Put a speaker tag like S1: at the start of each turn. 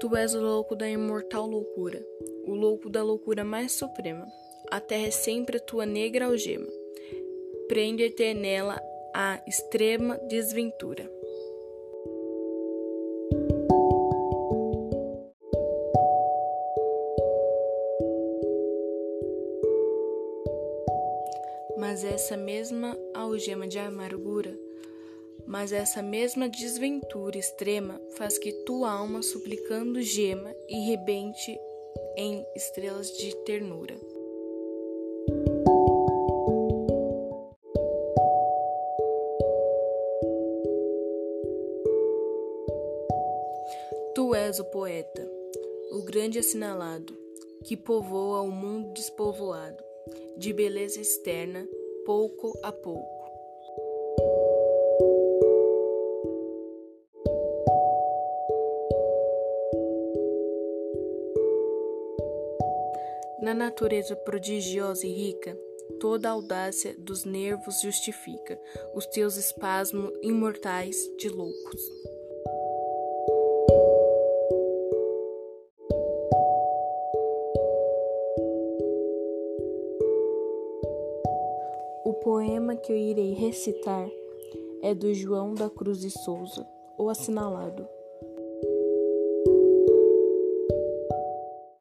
S1: Tu és o louco da imortal loucura, o louco da loucura mais suprema. A terra é sempre a tua negra algema. Prende-te nela a extrema desventura. Mas essa mesma algema de amargura mas essa mesma desventura extrema faz que tua alma, suplicando, gema e rebente em estrelas de ternura. Tu és o poeta, o grande assinalado, que povoa o mundo despovoado, de beleza externa, pouco a pouco Na natureza prodigiosa e rica, toda a audácia dos nervos justifica os teus espasmos imortais de loucos. O poema que eu irei recitar é do João da Cruz de Souza, o assinalado.